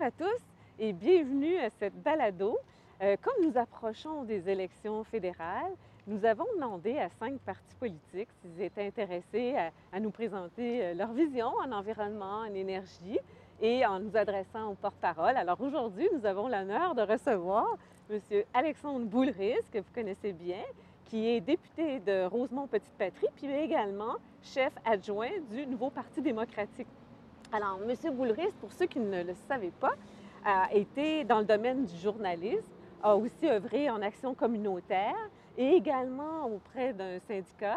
à tous et bienvenue à cette balado. Euh, comme nous approchons des élections fédérales, nous avons demandé à cinq partis politiques s'ils étaient intéressés à, à nous présenter euh, leur vision en environnement, en énergie et en nous adressant aux porte-parole. Alors aujourd'hui, nous avons l'honneur de recevoir M. Alexandre Boulris, que vous connaissez bien, qui est député de Rosemont-Petite-Patrie, puis également chef adjoint du nouveau Parti démocratique. Alors, M. Boulris, pour ceux qui ne le savaient pas, a été dans le domaine du journalisme, a aussi œuvré en action communautaire et également auprès d'un syndicat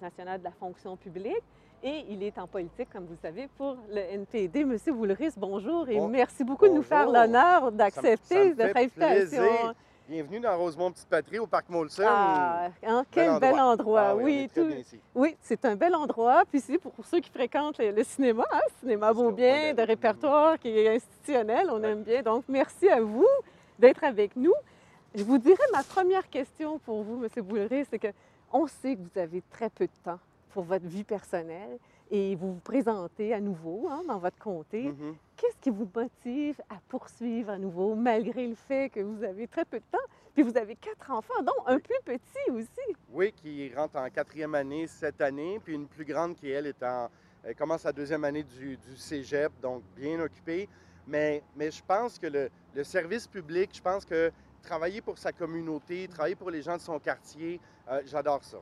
national de la fonction publique. Et il est en politique, comme vous savez, pour le NPD. Monsieur Boulris, bonjour et Bon- merci beaucoup de nous faire l'honneur d'accepter fait invitation. plaisir. Bienvenue dans Rosemont Petite Patrie au Parc Molson. Ah, hein, quel Bel bel endroit. Ah oui, oui, tout- bien ici. C'est un bel endroit. Puis c'est pour ceux qui fréquentent le, le cinéma, hein, cinéma Beaubien, on de répertoire qui est institutionnel, on Ouais. aime bien. Donc, merci à vous d'être avec nous. Je vous dirais ma première question pour vous, M. Boulry, c'est que on sait que vous avez très peu de temps pour votre vie personnelle et vous vous présentez à nouveau hein, dans votre comté. Mhm. Qu'est-ce qui vous motive à poursuivre à nouveau, malgré le fait que vous avez très peu de temps? Puis vous avez quatre enfants, dont un plus petit aussi. Oui, qui rentre en quatrième année cette année, puis une plus grande qui, elle, est en, elle commence la deuxième année du, du cégep, donc bien occupée. Mais, mais je pense que le, le service public, je pense que travailler pour sa communauté, travailler pour les gens de son quartier, euh, j'adore ça.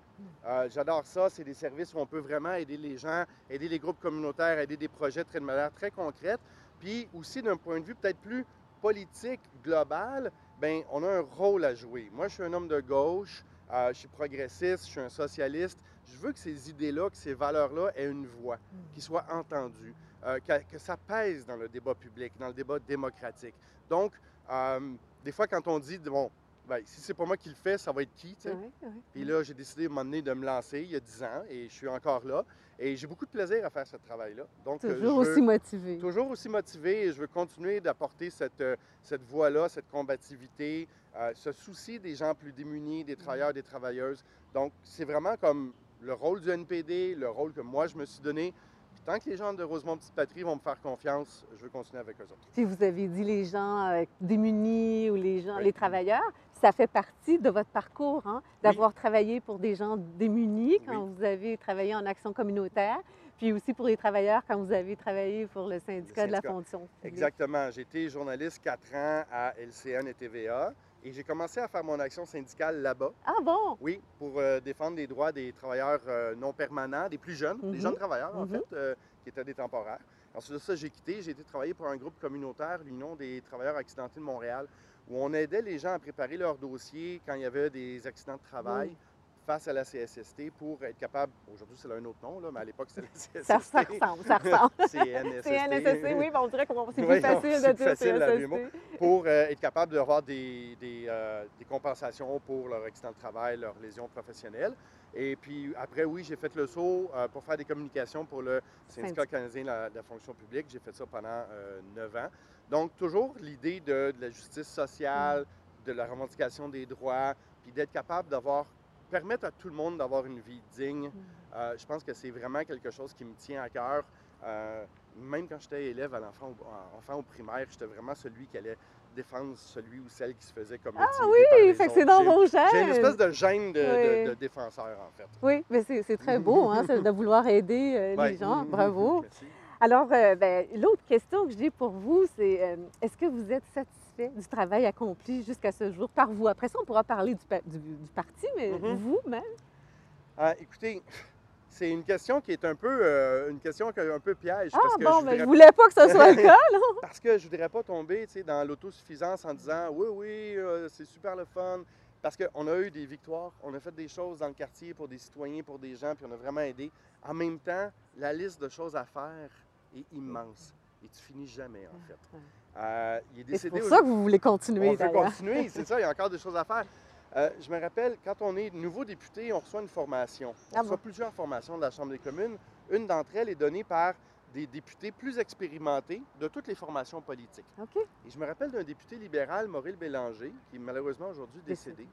Euh, j'adore ça. C'est des services où on peut vraiment aider les gens, aider les groupes communautaires, aider des projets de manière très concrète. Puis aussi, d'un point de vue peut-être plus politique, global, ben on a un rôle à jouer. Moi, je suis un homme de gauche, euh, je suis progressiste, je suis un socialiste. Je veux que ces idées-là, que ces valeurs-là aient une voix, qu'ils soient entendues, que, que ça pèse dans le débat public, dans le débat démocratique. Donc, des fois, quand on dit, bon, ben, si c'est pas moi qui le fais, ça va être qui, tu sais? Oui, oui. Puis là, j'ai décidé à un moment donné de me lancer il y a 10 ans et je suis encore là. Et j'ai beaucoup de plaisir à faire ce travail-là. Donc, euh, Toujours veux- aussi motivé. Toujours aussi motivé et je veux continuer d'apporter cette, euh, cette voix-là, cette combativité, euh, ce souci des gens plus démunis, des travailleurs, des travailleuses. Donc, c'est vraiment comme le rôle du NPD, le rôle que moi je me suis donné. Tant que les gens de Rosemont Petite Patrie vont me faire confiance, je veux continuer avec eux autres. Puis vous avez dit les gens euh, démunis ou les gens, Oui. les travailleurs, ça fait partie de votre parcours, hein, d'avoir travaillé pour des gens démunis quand vous avez travaillé en action communautaire, puis aussi pour les travailleurs quand vous avez travaillé pour le syndicat, de la fonction. publique. Exactement. J'ai été journaliste quatre ans à LCN et TVA et j'ai commencé à faire mon action syndicale là-bas. Ah bon? Oui, pour euh, défendre les droits des travailleurs euh, non permanents, des plus jeunes, Mhm. des jeunes travailleurs en Mhm. fait, euh, qui étaient des temporaires. Ensuite de ça, j'ai quitté, j'ai été travailler pour un groupe communautaire, l'Union des travailleurs accidentés de Montréal, où on aidait les gens à préparer leurs dossiers quand il y avait des accidents de travail Oui. Face à la CSST pour être capable, aujourd'hui c'est un autre nom, là, mais à l'époque c'était la CSST. Ça, ça ressemble, ça ressemble. C'est NSSC, oui, ben on dirait que c'est Oui, plus facile c'est de dire facile. CSST. pour euh, être capable d'avoir des, des, euh, des compensations pour leur accident de travail, leurs lésions professionnelles. Et puis après, oui, j'ai fait le saut euh, pour faire des communications pour le syndicat canadien de la, de la fonction publique. J'ai fait ça pendant neuf ans. Donc, toujours l'idée de, de la justice sociale, de la revendication des droits, puis d'être capable d'avoir, permettre à tout le monde d'avoir une vie digne. Euh, je pense que c'est vraiment quelque chose qui me tient à cœur. Euh, même quand j'étais élève à l'enfant enfant au primaire, j'étais vraiment celui qui allait défendre celui ou celle qui se faisait comme Ah oui, les fait que c'est dans vos J'ai une espèce gènes. de gêne de, de- Oui. de défenseur, en fait. Oui, mais c'est très beau, hein, de vouloir aider euh, Ouais. les gens. Bravo. Merci. Alors, euh, ben, l'autre question que j'ai pour vous, c'est euh, est-ce que vous êtes satisfait du travail accompli jusqu'à ce jour par vous? Après ça, on pourra parler du, pa- du- du parti, mais Mhm. vous-même? Ah, écoutez, c'est une question qui est un peu, euh, une question qui est un peu piège. Ah parce que bon, je ben, je voudrais voulais pas que ce soit le cas. Parce que je ne voudrais pas tomber dans l'autosuffisance en disant oui, oui, c'est super le fun. Parce qu'on a eu des victoires, on a fait des choses dans le quartier pour des citoyens, pour des gens, puis on a vraiment aidé. En même temps, la liste de choses à faire est immense. Et tu finis jamais, en fait. Euh, il est Et C'est pour au- ça que vous voulez continuer, on veut continuer, c'est ça, il y a encore des choses à faire. Euh, je me rappelle, quand on est nouveau député, on reçoit une formation. On Ah reçoit bon? plusieurs formations de la Chambre des communes. Une d'entre elles est donnée par des députés plus expérimentés de toutes les formations politiques. OK. Et je me rappelle d'un député libéral, Maurice Bélanger, qui est malheureusement aujourd'hui décédé,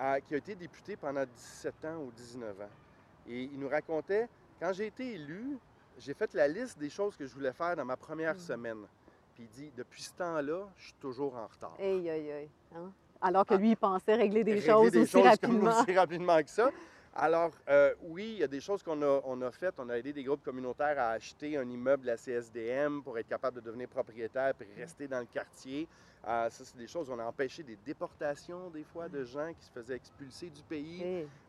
euh, qui a été député pendant 17 ans ou 19 ans. Et il nous racontait, quand j'ai été élu, j'ai fait la liste des choses que je voulais faire dans ma première Mhm. semaine. Puis il dit Depuis ce temps-là, je suis toujours en retard. Aïe, aïe, aïe. hein? Alors que Ah. lui, il pensait régler des Régler choses des aussi choses comme rapidement. aussi rapidement que ça. Alors, euh, oui, il y a des choses qu'on a, on a faites. On a aidé des groupes communautaires à acheter un immeuble à CSDM pour être capable de devenir propriétaire puis rester dans le quartier. Euh, ça, c'est des choses. On a empêché des déportations, des fois, de gens qui se faisaient expulser du pays.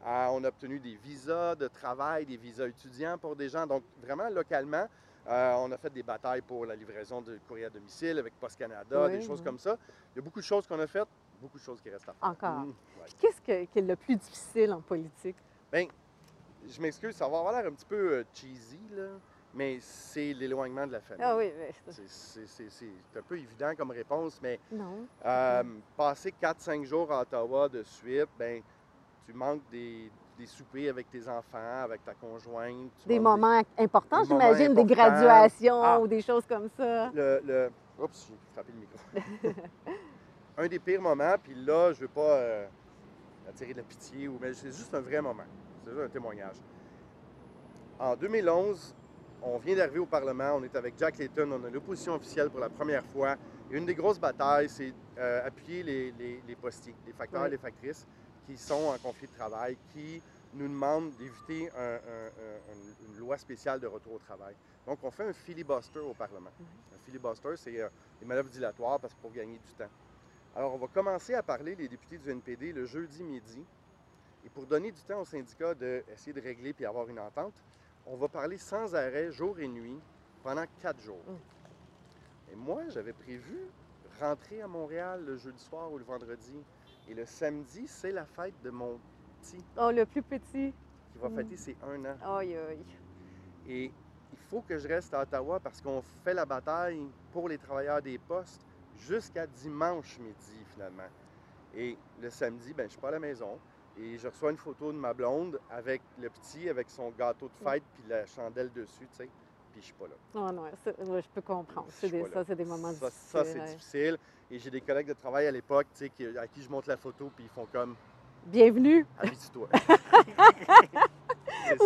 Euh, on a obtenu des visas de travail, des visas étudiants pour des gens. Donc, vraiment, localement, euh, on a fait des batailles pour la livraison de courrier à domicile avec Post Canada, Oui, des choses oui. comme ça. Il y a beaucoup de choses qu'on a faites, beaucoup de choses qui restent à faire. Encore. Mm, ouais. Qu'est-ce que- qui est le plus difficile en politique? Ben, je m'excuse, ça va avoir l'air un petit peu euh, cheesy, là, mais c'est l'éloignement de la famille. Ah oui, mais c'est- un peu évident comme réponse, mais non. euh, passer 4-5 jours à Ottawa de suite, ben, tu manques des, des soupers avec tes enfants, avec ta conjointe. Des moments importants, des j'imagine, des graduations Ah. ou des choses comme ça. Le, le- Oups, j'ai frappé le micro. un des pires moments, puis là, je veux pas euh, attirer de la pitié, ou, mais c'est juste un vrai moment. C'est juste un témoignage. En 2011, on vient d'arriver au Parlement, on est avec Jack Layton, on a l'opposition officielle pour la première fois. Et une des grosses batailles, c'est euh, appuyer les, les, les postiers, les facteurs et Oui. les factrices qui sont en conflit de travail, qui nous demandent d'éviter un- un- un- une, une loi spéciale de retour au travail. Donc, on fait un filibuster au Parlement. Un filibuster, c'est euh, des manœuvres dilatoires parce que pour gagner du temps. Alors, on va commencer à parler, les députés du NPD, le jeudi midi. Et pour donner du temps au syndicat d'essayer de régler puis avoir une entente, on va parler sans arrêt, jour et nuit, pendant quatre jours. Mm. Et moi, j'avais prévu rentrer à Montréal le jeudi soir ou le vendredi. Et le samedi, c'est la fête de mon petit Oh, le plus petit. qui va Mm. fêter ses un an. Aïe, aïe. Et il faut que je reste à Ottawa parce qu'on fait la bataille pour les travailleurs des postes jusqu'à dimanche midi, finalement. Et le samedi, ben, je suis pas à la maison. Et je reçois une photo de ma blonde avec le petit, avec son gâteau de fête, puis la chandelle dessus, tu sais. Puis je suis pas là. Oh non, ouais, je peux comprendre. C'est des- ça, c'est des moments Ça, difficiles. ça, c'est ouais. difficile. Et j'ai des collègues de travail à l'époque, tu sais, à qui je montre la photo, puis ils font comme Bienvenue. habitue-toi.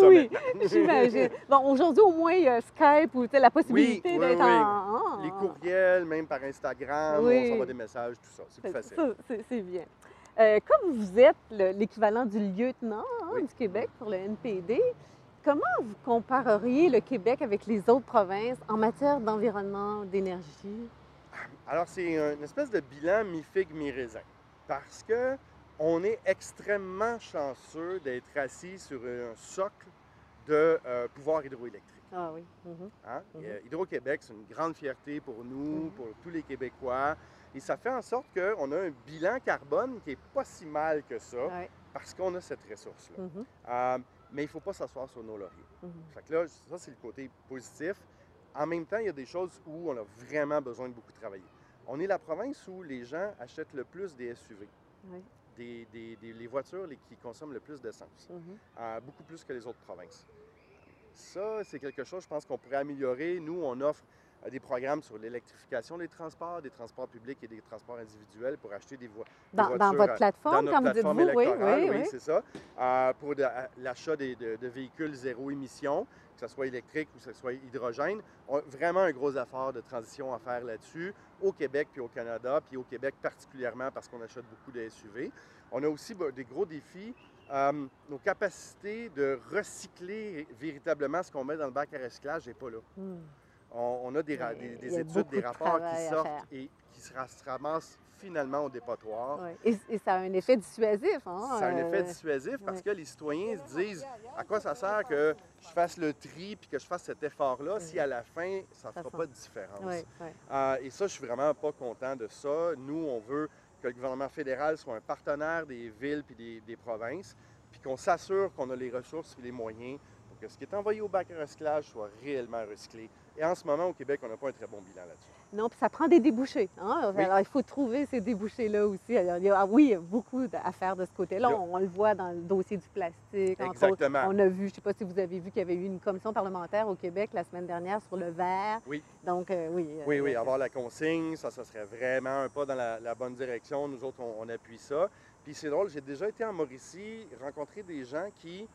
Oui. J'imagine. Bon, aujourd'hui, au moins, il y a Skype ou la possibilité oui, d'être oui. en. Les en- courriels, même par Instagram, on s'envoie des messages, tout ça. C'est plus facile. c'est bien. Euh, comme vous êtes le- l'équivalent du lieutenant hein, du Québec pour le NPD, comment vous compareriez le Québec avec les autres provinces en matière d'environnement, d'énergie? Alors, c'est une espèce de bilan mi-figue, mi-raisin. Parce que on est extrêmement chanceux d'être assis sur un socle de euh, pouvoir hydroélectrique. Ah oui. mhm. Hein? Mhm. Et, euh, Hydro-Québec, c'est une grande fierté pour nous, Mhm. pour tous les Québécois. Et ça fait en sorte qu'on a un bilan carbone qui n'est pas si mal que ça, Ouais. parce qu'on a cette ressource-là. Euh, mais il ne faut pas s'asseoir sur nos lauriers. Fait que là, ça, c'est le côté positif. En même temps, il y a des choses où on a vraiment besoin de beaucoup travailler. On est la province où les gens achètent le plus des SUV, Oui. Des, des- des- les voitures les- qui consomment le plus d'essence, euh, beaucoup plus que les autres provinces. Ça, c'est quelque chose, je pense, qu'on pourrait améliorer. Nous, on offre euh, des programmes sur l'électrification des transports, des transports publics et des transports individuels pour acheter des, vo- des Dans, dans voitures votre plateforme, dans vous dites vous, oui, oui, oui. c'est ça. Euh, pour à- l'achat de, de véhicules zéro émission, que ce soit électrique ou que ce soit hydrogène. On vraiment un gros effort de transition à faire là-dessus, au Québec puis au Canada, puis au Québec particulièrement parce qu'on achète beaucoup de SUV. On a aussi des gros défis. Euh, nos capacités de recycler véritablement ce qu'on met dans le bac à recyclage n'est pas là. Hmm. On, on a des, ra- études, des de rapports qui sortent et qui se, ra- se ramassent finalement au dépotoir. Et, et ça a un effet dissuasif. Hein? Ça a un effet euh, dissuasif parce que les citoyens se disent à quoi ça sert que je fasse le tri puis que je fasse cet effort-là si à la fin, ça ne fera pas de différence? Euh, et ça, je suis vraiment pas content de ça. Nous, on veut que le gouvernement fédéral soit un partenaire des villes puis des, des provinces, puis qu'on s'assure qu'on a les ressources et les moyens pour que ce qui est envoyé au bac à recyclage soit réellement recyclé. Et en ce moment, au Québec, on n'a pas un très bon bilan là-dessus. Non, puis ça prend des débouchés. hein. Oui. Alors, il faut trouver ces débouchés-là aussi. Alors, il y a, ah oui, il y a beaucoup à faire de ce côté-là. On, on le voit dans le dossier du plastique. entre autres. Exactement. On a vu, je ne sais pas si vous avez vu qu'il y avait eu une commission parlementaire au Québec la semaine dernière sur le verre. Oui. Donc, euh, oui. euh, Oui, oui, avoir la consigne, ça, ça serait vraiment un pas dans la, la bonne direction. Nous autres, on, on appuie ça. Puis c'est drôle, j'ai déjà été en Mauricie, rencontrer des gens qui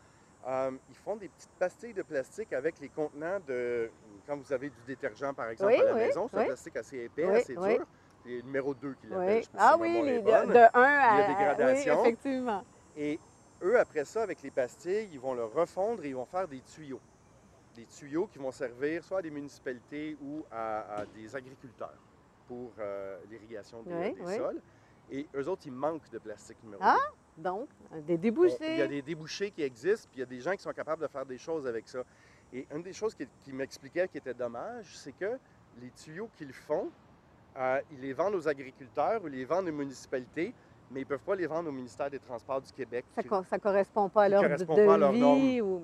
Euh, ils font des petites pastilles de plastique avec les contenants de. Quand vous avez du détergent, par exemple, Oui, à la oui, maison, c'est un oui. plastique assez épais, assez dur. C'est numéro 2 qui l'appelle. Si Ah oui, les, de, bonne. de 1 à... Il y a des gradations. Effectivement. Et eux, après ça, avec les pastilles, ils vont le refondre et ils vont faire des tuyaux. Des tuyaux qui vont servir soit à des municipalités ou à, à des agriculteurs pour euh, l'irrigation des, sols. Et eux autres, ils manquent de plastique numéro Ah, 2. Donc, des On- débouchés. Il y a des débouchés qui existent, puis il y a des gens qui sont capables de faire des choses avec ça. Et une des choses qui, qui m'expliquait qui était dommage, c'est que les tuyaux qu'ils font, euh, ils les vendent aux agriculteurs ou les vendent aux municipalités, mais ils ne peuvent pas les vendre au ministère des Transports du Québec. Ça qui- ne correspond pas à leur correspond de pas à leurs vie. Ou...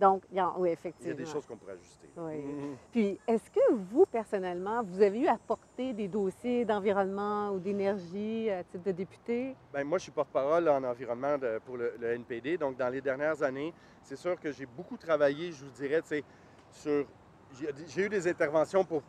Donc, il y a- oui, Il y effectivement. a des choses qu'on pourrait ajuster. Oui. Mhm. Puis, est-ce que vous, personnellement, vous avez eu à porter des dossiers d'environnement ou d'énergie à titre de député? Ben, moi, je suis porte-parole en environnement de- pour le, le NPD. Donc, dans les dernières années, c'est sûr que j'ai beaucoup travaillé, je vous dirais, tu sais, sur. J'ai eu des interventions pour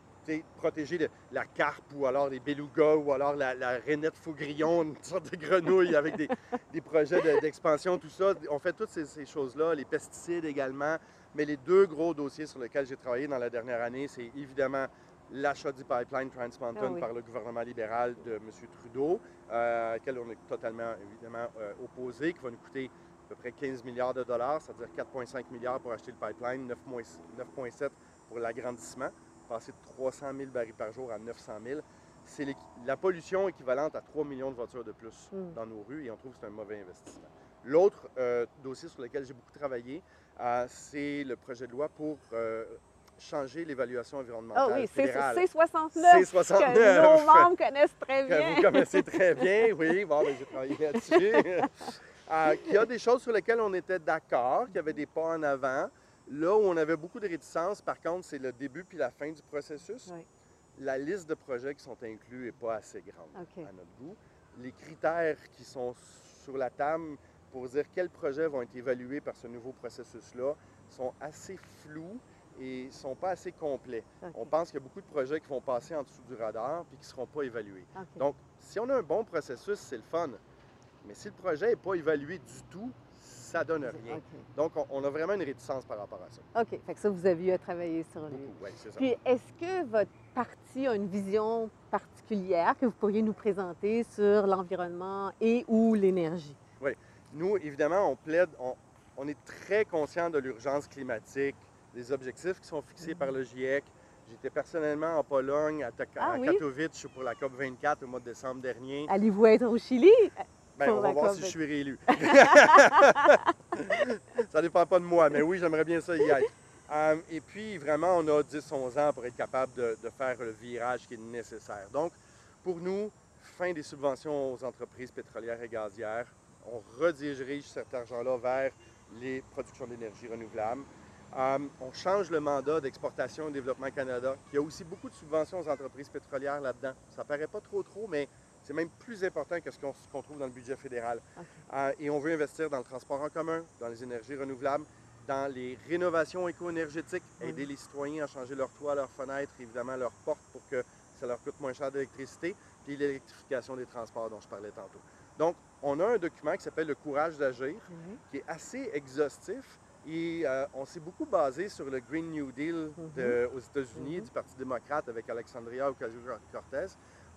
protéger le- la carpe ou alors les belugas ou alors la, la rainette faugrillon, une sorte de grenouille avec des, des projets de- d'expansion, tout ça. On fait toutes ces, ces choses-là, les pesticides également. Mais les deux gros dossiers sur lesquels j'ai travaillé dans la dernière année, c'est évidemment l'achat du pipeline Trans Mountain Ah oui. par le gouvernement libéral de M. Trudeau, euh, à laquelle on est totalement, évidemment, euh, opposé, qui va nous coûter à peu près 15 milliards de dollars, c'est-à-dire 4,5 milliards pour acheter le pipeline, 9,7 9,7 pour l'agrandissement, passer de 300 000 barils par jour à 900 000. C'est la pollution équivalente à 3 millions de voitures de plus Mm. dans nos rues et on trouve que c'est un mauvais investissement. L'autre euh, dossier sur lequel j'ai beaucoup travaillé, euh, c'est le projet de loi pour euh, changer l'évaluation Ah environnementale oui, c'est fédérale. C69 C69. que nos membres connaissent très que bien. vous connaissez très bien, oui, bon, ben, j'ai travaillé là-dessus. Qu'il y a des choses sur lesquelles on était d'accord, qu'il y avait des pas en avant. Là où on avait beaucoup de réticences, par contre, c'est le début puis la fin du processus. Oui. La liste de projets qui sont inclus n'est pas assez grande à notre goût. Les critères qui sont sur la table pour dire quels projets vont être évalués par ce nouveau processus-là sont assez flous et ne sont pas assez complets. On pense qu'il y a beaucoup de projets qui vont passer en dessous du radar puis qui ne seront pas évalués. Donc, si on a un bon processus, c'est le fun. Mais si le projet n'est pas évalué du tout, ça donne rien. Donc, on, a vraiment une réticence par rapport à ça. OK. Fait que ça, vous avez eu à travailler sur lui. Oui, c'est ça. Puis, est-ce que votre parti a une vision particulière que vous pourriez nous présenter sur l'environnement et ou l'énergie? Nous, évidemment, on plaide, on, on est très conscient de l'urgence climatique, des objectifs qui sont fixés par le GIEC. J'étais personnellement en Pologne, à, Ah à oui? Katowice pour la COP 24 au mois de décembre dernier. Allez-vous être au Chili? Ben, on va voir si je suis réélu. ça dépend pas de moi, mais oui, j'aimerais bien ça y être. Euh, et puis, vraiment, on a 10-11 ans pour être capable de, de faire le virage qui est nécessaire. Donc, pour nous, fin des subventions aux entreprises pétrolières et gazières. On redirige cet argent-là vers les productions d'énergie renouvelable. Euh, on change le mandat d'exportation et développement Canada. Il y a aussi beaucoup de subventions aux entreprises pétrolières là-dedans. Ça paraît pas trop trop, mais c'est même plus important que ce qu'on trouve dans le budget fédéral. Euh, et on veut investir dans le transport en commun, dans les énergies renouvelables, dans les rénovations éco-énergétiques, Mhm. aider les citoyens à changer leurs toits, leurs fenêtres, évidemment leurs portes pour que ça leur coûte moins cher d'électricité, puis l'électrification des transports dont je parlais tantôt. Donc, on a un document qui s'appelle Le courage d'agir, qui est assez exhaustif et euh, on s'est beaucoup basé sur le Green New Deal de- aux États-Unis Mhm. du Parti démocrate avec Alexandria Ocasio-Cortez,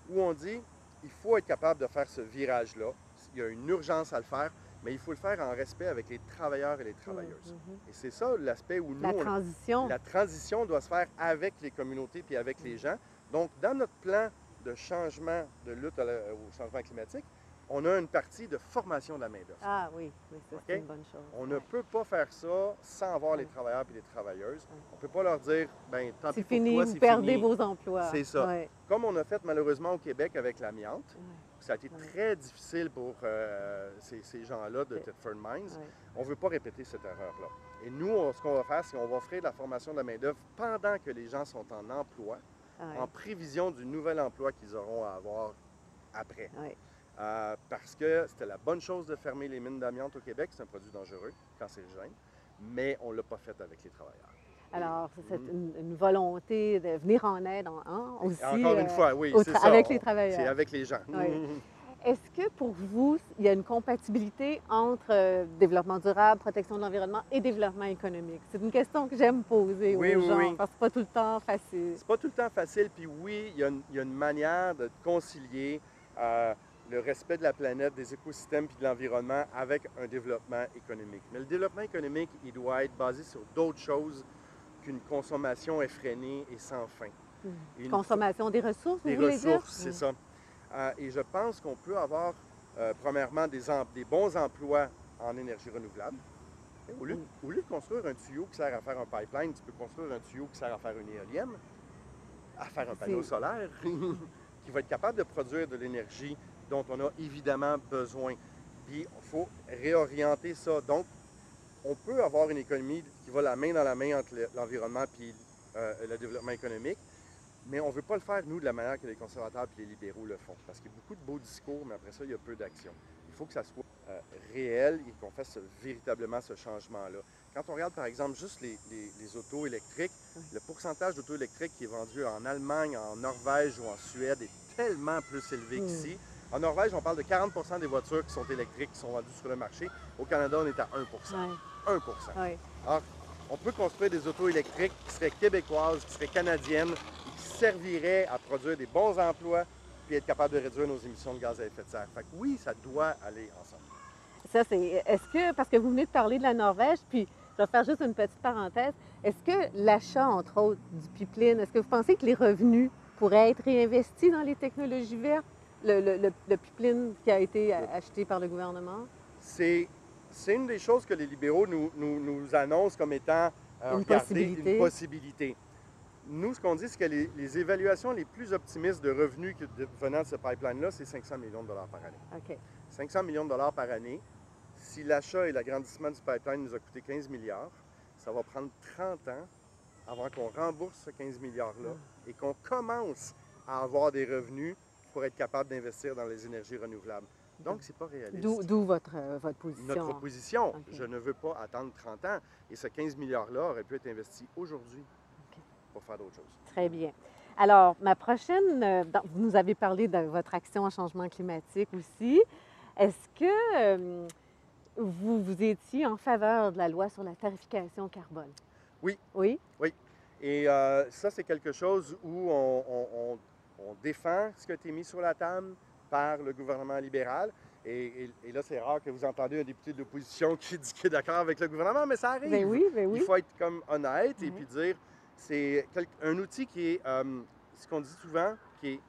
où on dit il faut être capable de faire ce virage-là. Il y a une urgence à le faire, mais il faut le faire en respect avec les travailleurs et les travailleuses. Mhm. Et c'est ça l'aspect où nous, La on- transition. la transition doit se faire avec les communautés puis avec les gens. Donc, dans notre plan de changement, de lutte au changement climatique, on a une partie de formation de la main-d'œuvre. Ah oui, oui c'est une bonne chose. On ne peut pas faire ça sans avoir les travailleurs et les travailleuses. Ouais. On ne peut pas leur dire, ben tant pis pour fini, toi, vous perdez fini. vos emplois. C'est ça. Comme on a fait malheureusement au Québec avec l'amiante, ça a été très difficile pour euh, ces, ces gens-là de. Thetford Mines. On ne veut pas répéter cette erreur-là. Et nous, on- ce qu'on va faire, c'est qu'on va offrir de la formation de la main-d'œuvre pendant que les gens sont en emploi, Ouais, en prévision du nouvel emploi qu'ils auront à avoir après. Euh, parce que c'était la bonne chose de fermer les mines d'amiante au Québec, c'est un produit dangereux, cancérigène, mais on ne l'a pas fait avec les travailleurs. Alors, c'est Mhm. une, une volonté de venir en aide en, hein, aussi. Encore une euh, fois, oui, c'est ça. avec on- les travailleurs. C'est avec les gens. Oui. Est-ce que pour vous, il y a une compatibilité entre euh, développement durable, protection de l'environnement et développement économique? C'est une question que j'aime poser Oui, aux oui, gens oui. parce que c'est pas tout le temps facile. C'est pas tout le temps facile, puis oui, il y a une, il y a une manière de concilier euh, le respect de la planète, des écosystèmes puis de l'environnement avec un développement économique. Mais le développement économique, il doit être basé sur d'autres choses qu'une consommation effrénée et sans fin. Et une Consommation des ressources, des vous voulez ressources, c'est ça. Euh, et je pense qu'on peut avoir, euh, premièrement, des, em- des bons emplois en énergie renouvelable. Au lieu, Mm. au lieu de construire un tuyau qui sert à faire un pipeline, tu peux construire un tuyau qui sert à faire une éolienne, à faire un panneau solaire, qui va être capable de produire de l'énergie dont on a évidemment besoin. Puis il faut réorienter ça. Donc, on peut avoir une économie qui va la main dans la main entre le- l'environnement et le développement économique, mais on ne veut pas le faire, nous, de la manière que les conservateurs et les libéraux le font. Parce qu'il y a beaucoup de beaux discours, mais après ça, il y a peu d'action. Il faut que ça soit euh, réel et qu'on fasse véritablement ce changement-là. Quand on regarde, par exemple, juste les, les- les autos électriques, le pourcentage d'autos électriques qui est vendu en Allemagne, en Norvège ou en Suède est tellement plus élevé Mm. qu'ici. En Norvège, on parle de 40% des voitures qui sont électriques, qui sont vendues sur le marché. Au Canada, on est à 1 Ouais, 1% ouais. on peut construire des autos électriques qui seraient québécoises, qui seraient canadiennes, et qui serviraient à produire des bons emplois puis être capable de réduire nos émissions de gaz à effet de serre. Fait que oui, ça doit aller ensemble. Ça, c'est. Est-ce que, parce que vous venez de parler de la Norvège, puis je vais faire juste une petite parenthèse, est-ce que l'achat, entre autres, du pipeline, est-ce que vous pensez que les revenus pourraient être réinvestis dans les technologies vertes? Le, le- le- le pipeline qui a été acheté par le gouvernement? C'est, c'est une des choses que les libéraux nous, nous- nous annoncent comme étant euh, Une regardez, possibilité. une possibilité. Nous, ce qu'on dit, c'est que les, les évaluations les plus optimistes de revenus venant de ce pipeline-là, c'est 500 millions de dollars par année. OK. 500 millions de dollars par année. Si l'achat et l'agrandissement du pipeline nous a coûté 15 milliards, ça va prendre 30 ans avant qu'on rembourse ce 15 milliards-là et qu'on commence à avoir des revenus pour être capable d'investir dans les énergies renouvelables. Donc, c'est pas réaliste. D'où votre, euh, votre position. Notre position, je ne veux pas attendre 30 ans. Et ce 15 milliards-là aurait pu être investi aujourd'hui pour faire d'autres choses. Très bien. Alors, ma prochaine, euh, vous nous avez parlé de votre action en changement climatique aussi. Est-ce que euh, vous, vous étiez en faveur de la loi sur la tarification carbone? Oui? Oui? Et euh, ça, c'est quelque chose où on, on- on- on défend ce qui a été mis sur la table par le gouvernement libéral. Et, et- et là, c'est rare que vous entendez un député de l'opposition qui dit qu'il est d'accord avec le gouvernement, mais ça arrive. Ben oui, ben oui. Il faut être comme honnête et Ouais. puis dire c'est un outil qui est, euh, ce qu'on dit souvent, qui est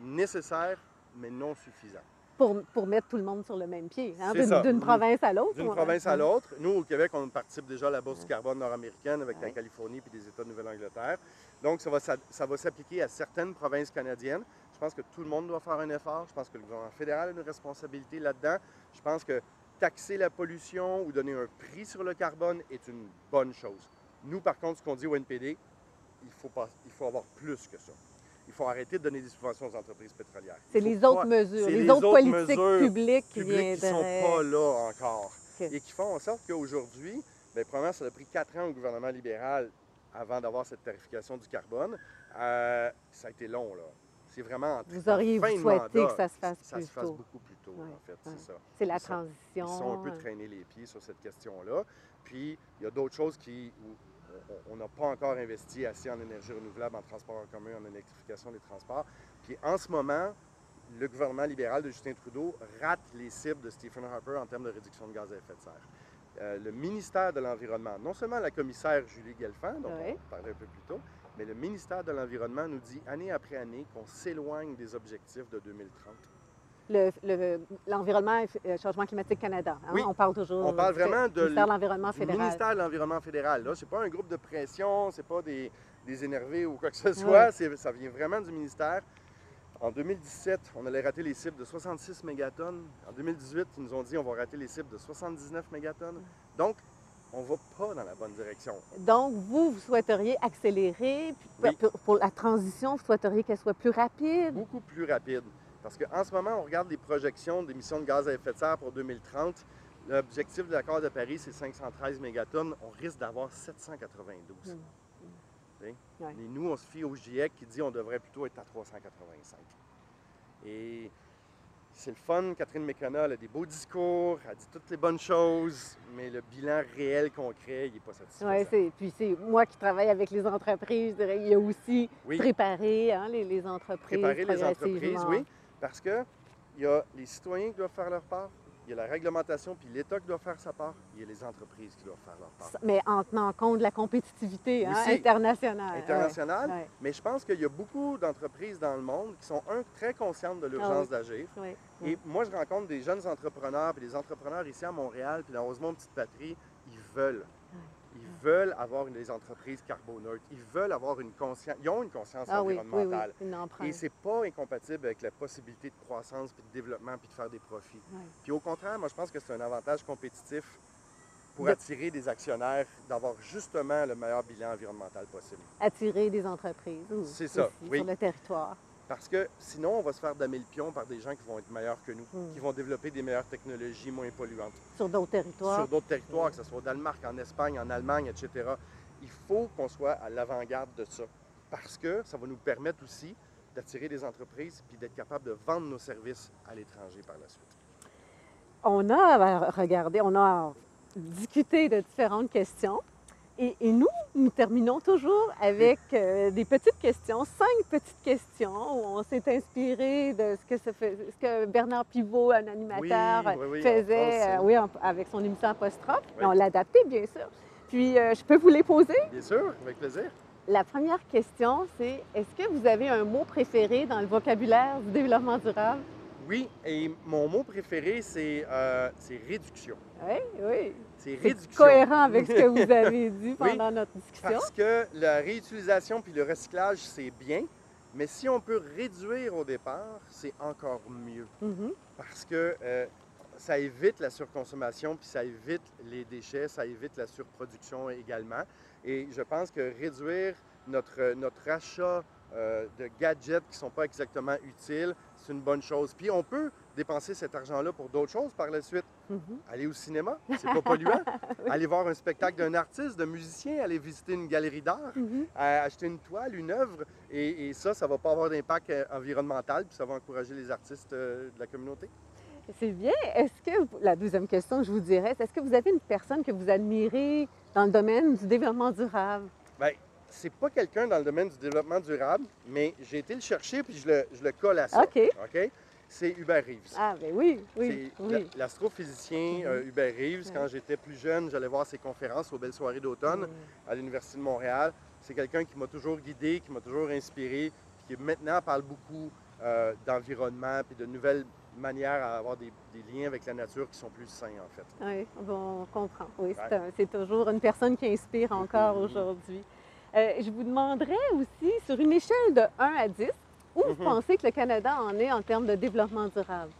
nécessaire mais non suffisant. Pour, pour mettre tout le monde sur le même pied, hein, d'une province à l'autre. D'une province à l'autre. Nous, au Québec, on participe déjà à la Bourse du carbone nord-américaine avec la. Californie et des États de Nouvelle-Angleterre. Donc, ça va, s'a- ça va s'appliquer à certaines provinces canadiennes. Je pense que tout le monde doit faire un effort. Je pense que le gouvernement fédéral a une responsabilité là-dedans. Je pense que taxer la pollution ou donner un prix sur le carbone est une bonne chose. Nous, par contre, ce qu'on dit au NPD, il faut, pas, il faut avoir plus que ça. Il faut arrêter de donner des subventions aux entreprises pétrolières. C'est les autres pas- mesures, les, les autres autres politiques mesures publiques qui ne sont pas là encore et qui font en sorte qu'aujourd'hui, bien, premièrement, ça a pris quatre ans au gouvernement libéral avant d'avoir cette tarification du carbone. Euh, ça a été long, là. C'est vraiment en Vous auriez fin souhaité mandat, que ça se fasse ça plus se fasse tôt. beaucoup plus tôt, Ouais, en fait, ouais. c'est ça. C'est la Ils sont- transition. Ils sont un peu traînés les pieds sur cette question-là. Puis, il y a d'autres choses qui, où on- on n'a pas encore investi assez en énergie renouvelable, en transport en commun, en électrification des transports. Puis, en ce moment, le gouvernement libéral de Justin Trudeau rate les cibles de Stephen Harper en termes de réduction de gaz à effet de serre. Euh, le ministère de l'Environnement, non seulement la commissaire Julie Gelfand, dont on parlait un peu plus tôt, mais le ministère de l'Environnement nous dit année après année qu'on s'éloigne des objectifs de 2030. le- le- L'environnement et euh, changement climatique Canada. hein, Oui. On parle toujours On parle du vraiment de ministère de l'Environnement fédéral. ministère de l'Environnement fédéral. Là, c'est pas un groupe de pression, c'est pas des, des énervés ou quoi que ce soit. Ça vient vraiment du ministère. En 2017, on allait rater les cibles de 66 mégatonnes. En 2018, ils nous ont dit on va rater les cibles de 79 mégatonnes. Donc, on va pas dans la bonne direction. Donc, vous, vous souhaiteriez accélérer puis Oui. pour, pour la transition, vous souhaiteriez qu'elle soit plus rapide? Beaucoup plus rapide. Parce qu'en ce moment, on regarde les projections d'émissions de gaz à effet de serre pour 2030. L'objectif de l'accord de Paris, c'est 513 mégatonnes. On risque d'avoir 792. Mm. Ouais. Mais nous, on se fie au GIEC qui dit qu'on devrait plutôt être à 385. Et c'est le fun. Catherine elle a des beaux discours, elle dit toutes les bonnes choses, mais le bilan réel concret, il n'est pas satisfaisant. Oui, c'est, puis c'est moi qui travaille avec les entreprises, je dirais, il y a aussi Oui. préparé hein, les, les entreprises. Préparer les entreprises, oui, parce que il y a les citoyens qui doivent faire leur part, il y a la réglementation, puis l'État qui doit faire sa part, il y a les entreprises qui doivent faire leur part. Mais en tenant compte de la compétitivité hein, internationale. Internationale, Ouais, mais je pense qu'il y a beaucoup d'entreprises dans le monde qui sont, un, très conscientes de l'urgence Ah d'agir. Et moi, je rencontre des jeunes entrepreneurs, puis des entrepreneurs ici à Montréal, puis dans Rosemont Petite Patrie, ils veulent. Ils veulent avoir une- des entreprises carboneutres. Ils veulent avoir une conscience. Ils ont une conscience Ah oui, oui, oui, environnementale. une. Et c'est pas incompatible avec la possibilité de croissance, puis de développement, puis de faire des profits. Puis au contraire, moi, je pense que c'est un avantage compétitif pour De- attirer des actionnaires, d'avoir justement le meilleur bilan environnemental possible. Attirer des entreprises. C'est ça, aussi, oui. Sur le territoire. Parce que sinon, on va se faire damer le pion par des gens qui vont être meilleurs que nous, Mm. qui vont développer des meilleures technologies moins polluantes. Sur d'autres territoires. sur d'autres territoires, que ce soit au Danemark, en Espagne, en Allemagne, etc. Il faut qu'on soit à l'avant-garde de ça parce que ça va nous permettre aussi d'attirer des entreprises puis d'être capable de vendre nos services à l'étranger par la suite. On a euh, regardé, on a discuté de différentes questions. Et, et nous, nous terminons toujours avec euh, des petites questions, cinq petites questions où on s'est inspiré de ce que, ça fait- ce que Bernard Pivot, un animateur, Oui, oui, oui, en faisait France, euh, oui, en- avec son émission Apostrophe. Mais on l'a adapté, bien sûr. Puis, euh, je peux vous les poser? Bien sûr, avec plaisir. La première question, c'est est-ce que vous avez un mot préféré dans le vocabulaire du développement durable? Oui, et mon mot préféré, c'est euh, c'est réduction. Oui, oui. C'est réduction. cohérent avec ce que vous avez dit pendant notre discussion. Parce que la réutilisation puis le recyclage, c'est bien, mais si on peut réduire au départ, c'est encore mieux. Mhm. parce que euh, ça évite la surconsommation, puis ça évite les déchets, ça évite la surproduction également. Et je pense que réduire notre, notre achat euh, de gadgets qui ne sont pas exactement utiles, c'est une bonne chose. Puis on peut dépenser cet argent-là pour d'autres choses par la suite. Mhm. Aller au cinéma, c'est pas polluant. Oui. Aller voir un spectacle d'un artiste, d'un musicien, aller visiter une galerie d'art Mhm. acheter une toile, une œuvre, et, et ça, ça ne va pas avoir d'impact euh, environnemental, puis ça va encourager les artistes euh, de la communauté. C'est bien. Est-ce que, vous- la deuxième question, je vous dirais, c'est est-ce que vous avez une personne que vous admirez dans le domaine du développement durable? Bien, c'est pas quelqu'un dans le domaine du développement durable, mais j'ai été le chercher puis je le, je le colle à ça. OK. OK? C'est Hubert Reeves. Ah, ben oui, oui, c'est oui. l'astrophysicien Mhm. euh, Hubert Reeves. Quand j'étais plus jeune, j'allais voir ses conférences aux belles soirées d'automne Mm. à l'Université de Montréal. C'est quelqu'un qui m'a toujours guidé, qui m'a toujours inspiré, puis qui maintenant parle beaucoup euh, d'environnement puis de nouvelles manières à avoir des, des liens avec la nature qui sont plus sains, en fait. Oui, bon, on comprend. Oui, c'est Ouais. un- c'est toujours une personne qui inspire encore Mhm. aujourd'hui. Euh, je vous demanderais aussi, sur une échelle de 1 à 10, où vous pensez que le Canada en est en termes de développement durable?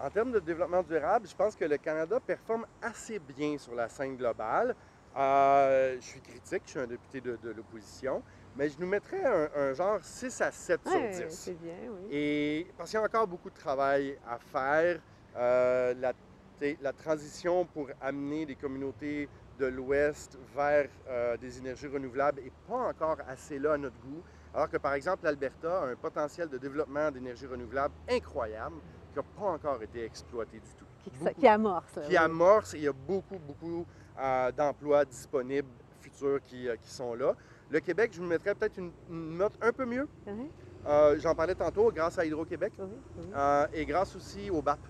En termes de développement durable, je pense que le Canada performe assez bien sur la scène globale. Euh, je suis critique, je suis un député de, de l'opposition, mais je nous mettrais un, un genre 6 à 7 Ouais, sur 10. c'est bien, oui. Et parce qu'il y a encore beaucoup de travail à faire. Euh, la transition pour amener les communautés de l'Ouest vers euh, des énergies renouvelables n'est pas encore assez là à notre goût. Alors que, par exemple, l'Alberta a un potentiel de développement d'énergie renouvelable incroyable qui n'a pas encore été exploité du tout. Qui, beaucoup. qui amorce. Qui oui. amorce et il y a beaucoup, beaucoup euh, d'emplois disponibles futurs qui, euh, qui sont là. Le Québec, je vous mettrais peut-être une, une note un peu mieux. Oui, Euh, J'en parlais tantôt grâce à Hydro-Québec. oui. Euh, et grâce aussi au BAP.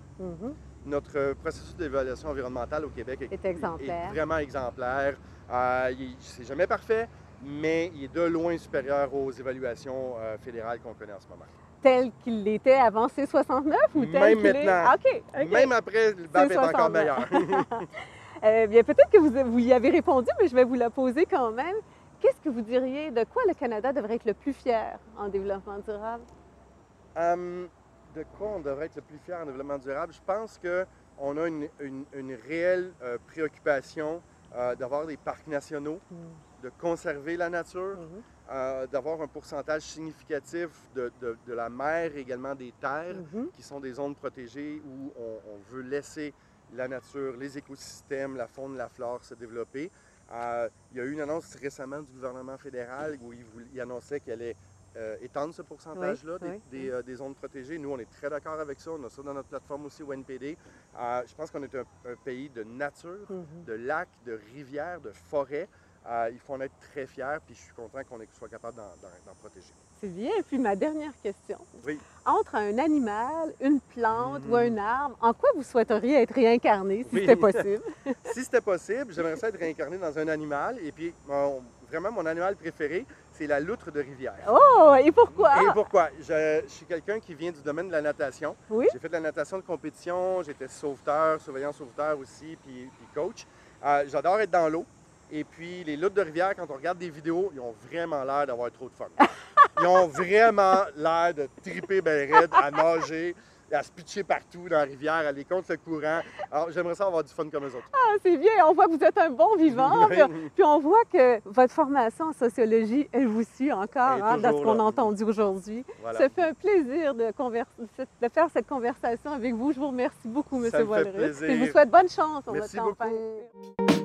Notre processus d'évaluation environnementale au Québec est, Est exemplaire. est vraiment exemplaire. C'est jamais parfait, mais il est de loin supérieur aux évaluations euh, fédérales qu'on connaît en ce moment. Tel qu'il l'était avant C69 ou tel Même qu'il est... maintenant. Ah, OK, OK. Même après, le BAP est encore 69. meilleur. Euh, bien, peut-être que vous, vous y avez répondu, mais je vais vous la poser quand même. Qu'est-ce que vous diriez de quoi le Canada devrait être le plus fier en développement durable? Hum, de quoi on devrait être le plus fier en développement durable? Je pense qu'on a une, une- une réelle euh, préoccupation euh, d'avoir des parcs nationaux, de conserver la nature, Mhm. euh, d'avoir un pourcentage significatif de, de- de la mer et également des terres, Mhm. qui sont des zones protégées où on, on veut laisser la nature, les écosystèmes, la faune, la flore se développer. Euh, il y a eu une annonce récemment du gouvernement fédéral où il annonçait qu'il allait euh, étendre ce pourcentage-là Oui, des, oui, des, euh, des zones protégées. Nous, on est très d'accord avec ça. On a ça dans notre plateforme aussi au NPD. Euh, je pense qu'on est un, un pays de nature, Mhm. de lacs, de rivières, de forêts. Euh, il faut en être très fier, puis je suis content qu'on soit capable d'en- protéger. C'est bien. Et puis ma dernière question. Oui. Entre un animal, une plante ou un arbre, en quoi vous souhaiteriez être réincarné si c'était possible? si c'était possible, j'aimerais ça être réincarné dans un animal. Et puis, mon- vraiment, mon animal préféré, c'est la loutre de rivière. Oh, et pourquoi? Et pourquoi? Je, je suis quelqu'un qui vient du domaine de la natation. Oui. J'ai fait de la natation de compétition, j'étais sauveteur, surveillant sauveteur aussi, puis, puis coach. Euh, J'adore être dans l'eau. Et puis, les loutres de rivière, quand on regarde des vidéos, ils ont vraiment l'air d'avoir trop de fun. Ils ont vraiment l'air de triper ben raide, à nager, à se pitcher partout dans la rivière, à aller contre le courant. Alors, j'aimerais ça avoir du fun comme eux autres. Ah, c'est bien. On voit que vous êtes un bon vivant. puis, puis on voit que votre formation en sociologie, elle vous suit encore, hein, dans ce qu'on a entendu aujourd'hui. Voilà. Ça fait un plaisir de, faire cette conversation avec vous. Je vous remercie beaucoup, M. Wallerus. Et je vous souhaite bonne chance pour Merci votre campagne.